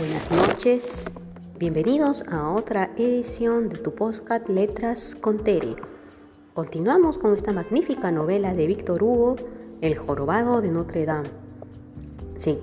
Buenas noches, bienvenidos a otra edición de tu podcast Letras con Tere. Continuamos con esta magnífica novela de Víctor Hugo, El jorobado de Notre Dame.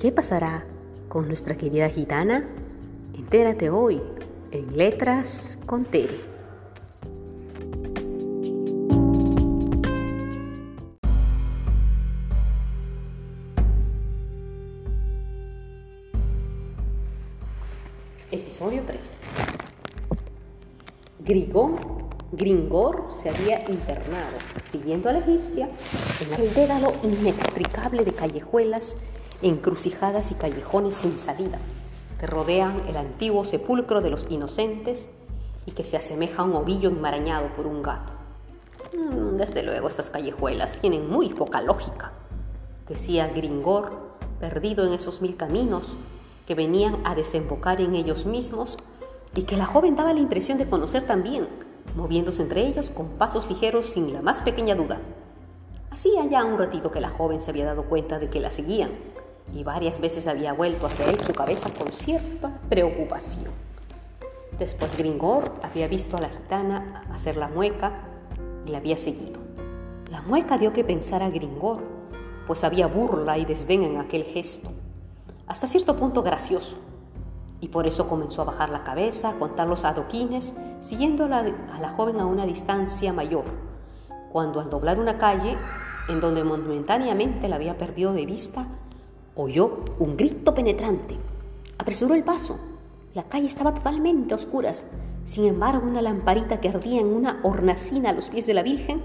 ¿Qué pasará con nuestra querida gitana? Entérate hoy en Letras con Tere. Grigor, Gringor se había internado, siguiendo a la egipcia, en el dédalo inextricable de callejuelas, encrucijadas y callejones sin salida, que rodean el antiguo sepulcro de los inocentes y que se asemeja a un ovillo enmarañado por un gato. Mm, desde luego estas callejuelas tienen muy poca lógica, decía Gringor, perdido en esos mil caminos que venían a desembocar en ellos mismos y que la joven daba la impresión de conocer también, moviéndose entre ellos con pasos ligeros sin la más pequeña duda. Hacía ya un ratito que la joven se había dado cuenta de que la seguían y varias veces había vuelto hacia él su cabeza con cierta preocupación. Después Gringor había visto a la gitana hacer la mueca y la había seguido. La mueca dio que pensar a Gringor, pues había burla y desdén en aquel gesto hasta cierto punto gracioso. Y por eso comenzó a bajar la cabeza, a contar los adoquines, siguiendo a la, joven a una distancia mayor, cuando al doblar una calle, en donde momentáneamente la había perdido de vista, oyó un grito penetrante. Apresuró el paso. La calle estaba totalmente a oscuras. Sin embargo, una lamparita que ardía en una hornacina a los pies de la Virgen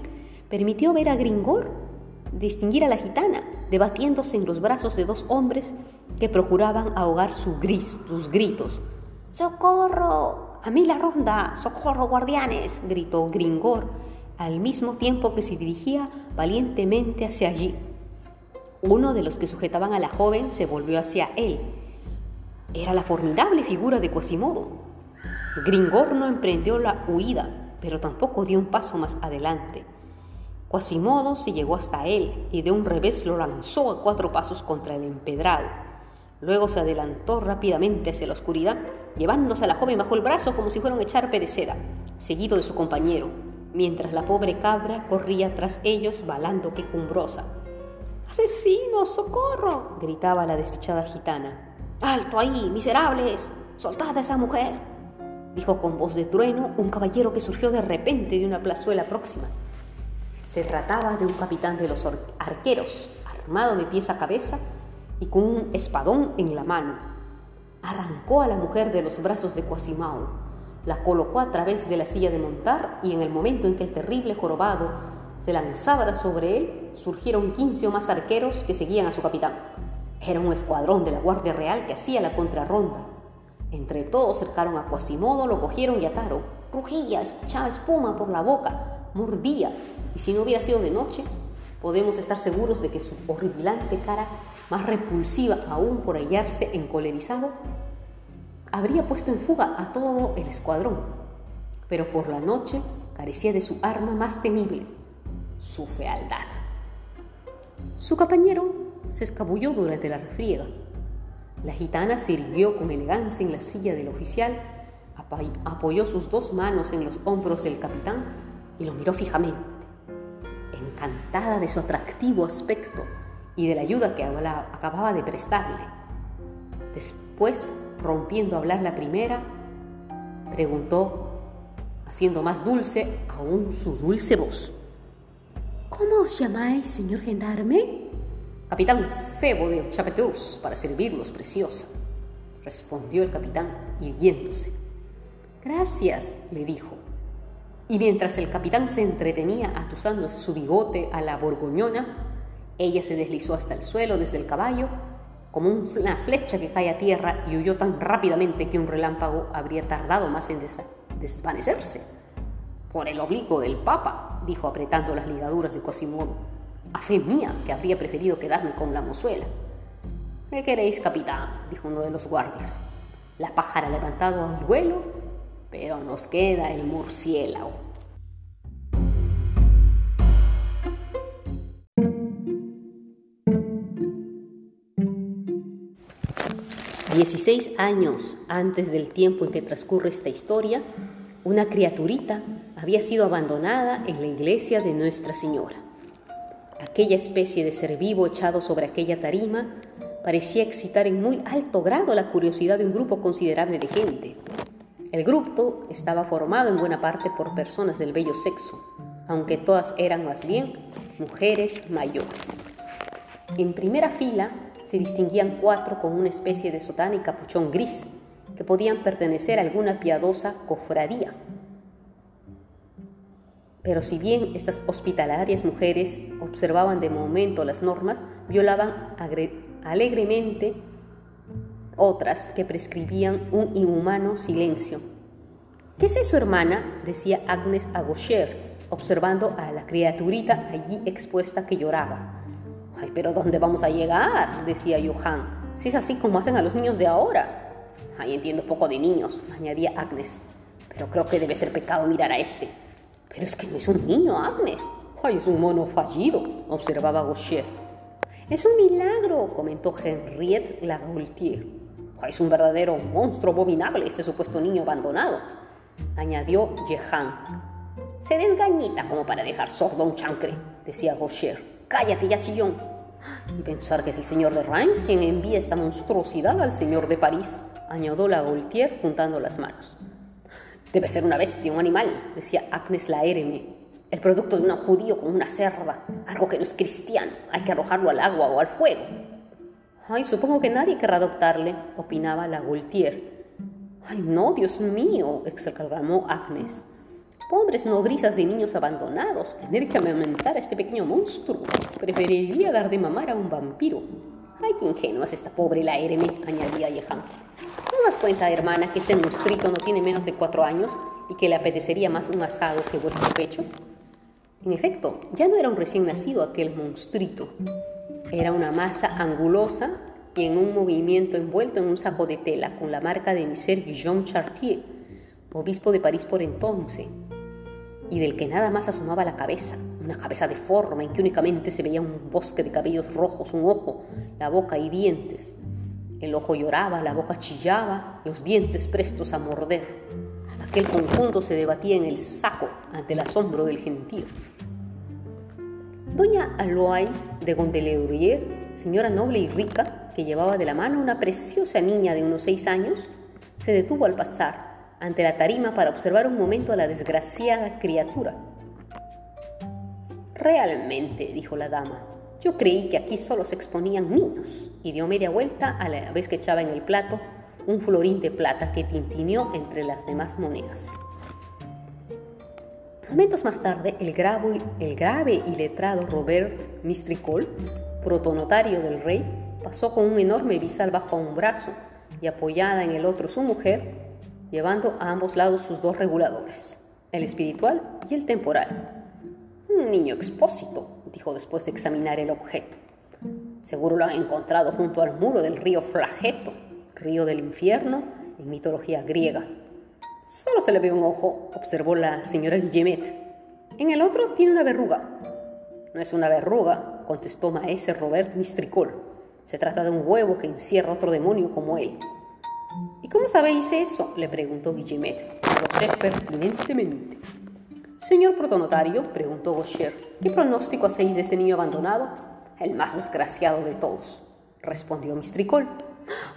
permitió ver a Gringor distinguir a la gitana debatiéndose en los brazos de dos hombres que procuraban ahogar sus gritos. ¡Socorro! ¡A mí la ronda! ¡Socorro, guardianes! gritó Gringor, al mismo tiempo que se dirigía valientemente hacia allí. Uno de los que sujetaban a la joven se volvió hacia él. Era la formidable figura de Quasimodo. Gringor no emprendió la huida, pero tampoco dio un paso más adelante. Quasimodo se llegó hasta él y de un revés lo lanzó a cuatro pasos contra el empedrado. Luego se adelantó rápidamente hacia la oscuridad, llevándose a la joven bajo el brazo como si fuera un echarpe de seda, seguido de su compañero, mientras la pobre cabra corría tras ellos balando quejumbrosa. ¡Asesino, socorro! gritaba la desdichada gitana. ¡Alto ahí, miserables! ¡Soltad a esa mujer! dijo con voz de trueno un caballero que surgió de repente de una plazuela próxima. Se trataba de un capitán de los arqueros, armado de pies a cabeza y con un espadón en la mano. Arrancó a la mujer de los brazos de Quasimao, la colocó a través de la silla de montar y en el momento en que el terrible jorobado se lanzaba sobre él, surgieron quince o más arqueros que seguían a su capitán. Era un escuadrón de la Guardia Real que hacía la contrarronda. Entre todos cercaron a Quasimodo, lo cogieron y ataron. Rugía, escuchaba espuma por la boca, mordía y si no hubiera sido de noche, podemos estar seguros de que su horripilante cara, más repulsiva aún por hallarse encolerizado, habría puesto en fuga a todo el escuadrón. Pero por la noche carecía de su arma más temible, su fealdad. Su compañero se escabulló durante la refriega. La gitana se irguió con elegancia en la silla del oficial, apoyó sus dos manos en los hombros del capitán y lo miró fijamente encantada de su atractivo aspecto y de la ayuda que acababa de prestarle. Después, rompiendo a hablar la primera, preguntó, haciendo más dulce aún su dulce voz. ¿Cómo os llamáis, señor gendarme? Capitán Febo de Chapetus, para servirlos, preciosa, respondió el capitán, irguiéndose. Gracias, le dijo. Y mientras el capitán se entretenía atusándose su bigote a la borgoñona, ella se deslizó hasta el suelo desde el caballo, como una flecha que cae a tierra y huyó tan rápidamente que un relámpago habría tardado más en desvanecerse. Por el obligo del Papa, dijo apretando las ligaduras de Cosimodo. A fe mía que habría preferido quedarme con la mozuela. ¿Qué queréis, capitán? dijo uno de los guardias. La pájara ha levantado al vuelo pero nos queda el murciélago. 16 años antes del tiempo en que transcurre esta historia, una criaturita había sido abandonada en la iglesia de Nuestra Señora. Aquella especie de ser vivo echado sobre aquella tarima parecía excitar en muy alto grado la curiosidad de un grupo considerable de gente. El grupo estaba formado en buena parte por personas del bello sexo, aunque todas eran más bien mujeres mayores. En primera fila se distinguían cuatro con una especie de sotana y capuchón gris, que podían pertenecer a alguna piadosa cofradía. Pero si bien estas hospitalarias mujeres observaban de momento las normas, violaban alegremente otras que prescribían un inhumano silencio. ¿Qué es eso, hermana? decía Agnes a Gaucher, observando a la criaturita allí expuesta que lloraba. Ay, pero ¿dónde vamos a llegar? decía Johan. Si es así como hacen a los niños de ahora. Ay, entiendo poco de niños, añadía Agnes. Pero creo que debe ser pecado mirar a este. Pero es que no es un niño, Agnes. Ay, es un mono fallido, observaba Gaucher. Es un milagro, comentó Henriette Lagaultier. Es un verdadero monstruo abominable este supuesto niño abandonado, añadió Jehan. Se desgañita como para dejar sordo un chancre, decía Gaucher. Cállate ya, chillón. Y pensar que es el señor de Reims quien envía esta monstruosidad al señor de París, añadió la Gaultier juntando las manos. Debe ser una bestia, un animal, decía Agnes la Ereme, el producto de un judío con una cerda, algo que no es cristiano, hay que arrojarlo al agua o al fuego. Ay, supongo que nadie querrá adoptarle, opinaba la Gaultier. Ay, no, Dios mío, exclamó Agnes. Pobres nodrizas de niños abandonados, tener que amamentar a este pequeño monstruo. Preferiría dar de mamar a un vampiro. Ay, qué ingenua es esta pobre la Ereme, añadía Yehan. ¿No das cuenta, hermana, que este monstruito no tiene menos de cuatro años y que le apetecería más un asado que vuestro pecho? En efecto, ya no era un recién nacido aquel monstruito. Era una masa angulosa y en un movimiento envuelto en un saco de tela con la marca de Miser Guillaume Chartier, obispo de París por entonces, y del que nada más asomaba la cabeza, una cabeza deforme en que únicamente se veía un bosque de cabellos rojos, un ojo, la boca y dientes. El ojo lloraba, la boca chillaba, los dientes prestos a morder. Aquel conjunto se debatía en el saco ante el asombro del gentío. Doña Alois de Gondelaurier, señora noble y rica, que llevaba de la mano una preciosa niña de unos seis años, se detuvo al pasar ante la tarima para observar un momento a la desgraciada criatura. Realmente, dijo la dama, yo creí que aquí solo se exponían niños, y dio media vuelta a la vez que echaba en el plato un florín de plata que tintineó entre las demás monedas. Momentos más tarde, el, grave y letrado Robert Mistricol, protonotario del rey, pasó con un enorme bisal bajo un brazo y apoyada en el otro su mujer, llevando a ambos lados sus dos reguladores, el espiritual y el temporal. Un niño expósito, dijo después de examinar el objeto. Seguro lo han encontrado junto al muro del río Flageto, río del infierno en mitología griega. Solo se le ve un ojo, observó la señora Guillemet. En el otro tiene una verruga. No es una verruga, contestó maese Robert Mistricol. Se trata de un huevo que encierra otro demonio como él. ¿Y cómo sabéis eso? le preguntó Guillemet. Lo sé pertinentemente. Señor protonotario, preguntó Gaucher, ¿qué pronóstico hacéis de ese niño abandonado? El más desgraciado de todos, respondió Mistricol.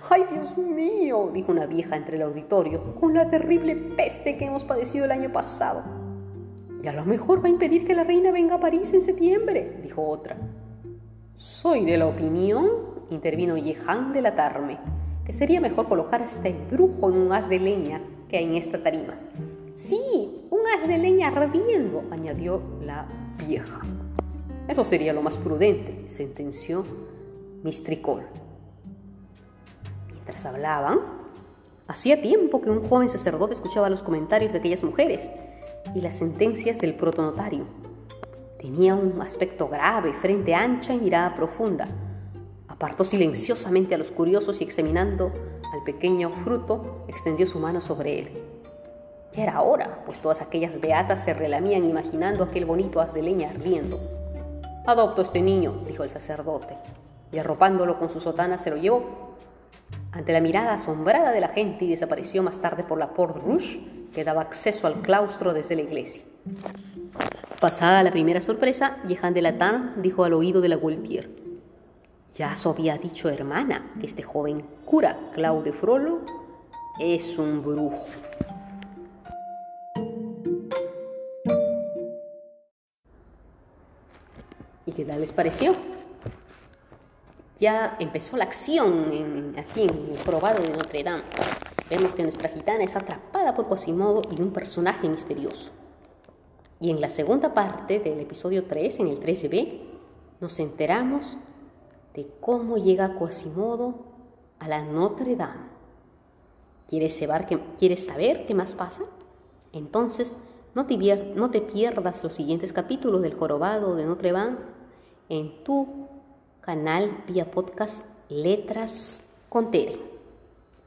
¡Ay, Dios mío! dijo una vieja entre el auditorio, con la terrible peste que hemos padecido el año pasado. Y a lo mejor va a impedir que la reina venga a París en septiembre, dijo otra. Soy de la opinión, intervino Yehan de la Tarme, que sería mejor colocar a este brujo en un haz de leña que en esta tarima. Sí, un haz de leña ardiendo, añadió la vieja. Eso sería lo más prudente, sentenció Mistricol. Mientras hablaban, hacía tiempo que un joven sacerdote escuchaba los comentarios de aquellas mujeres y las sentencias del protonotario. Tenía un aspecto grave, frente ancha y mirada profunda Apartó silenciosamente a los curiosos y examinando al pequeño fruto, extendió su mano sobre él. Ya era hora, pues todas aquellas beatas se relamían imaginando aquel bonito haz de leña ardiendo. Adopto este niño, dijo el sacerdote, y arropándolo con su sotana se lo llevó. Ante la mirada asombrada de la gente y desapareció más tarde por la Porte Rouge que daba acceso al claustro desde la iglesia. Pasada la primera sorpresa, Jehan de Latin dijo al oído de la Gualtier, ya os había dicho hermana que este joven cura Claude Frollo es un brujo. ¿Y qué tal les pareció? Ya empezó la acción aquí en el probado de Notre Dame. Vemos que nuestra gitana es atrapada por Quasimodo y un personaje misterioso. Y en la segunda parte del episodio 3, en el 13b, nos enteramos de cómo llega Quasimodo a la Notre Dame. ¿Quieres saber qué, ¿Quieres saber qué más pasa? Entonces, no te pierdas los siguientes capítulos del Jorobado de Notre Dame en tu canal vía podcast Letras con Tere.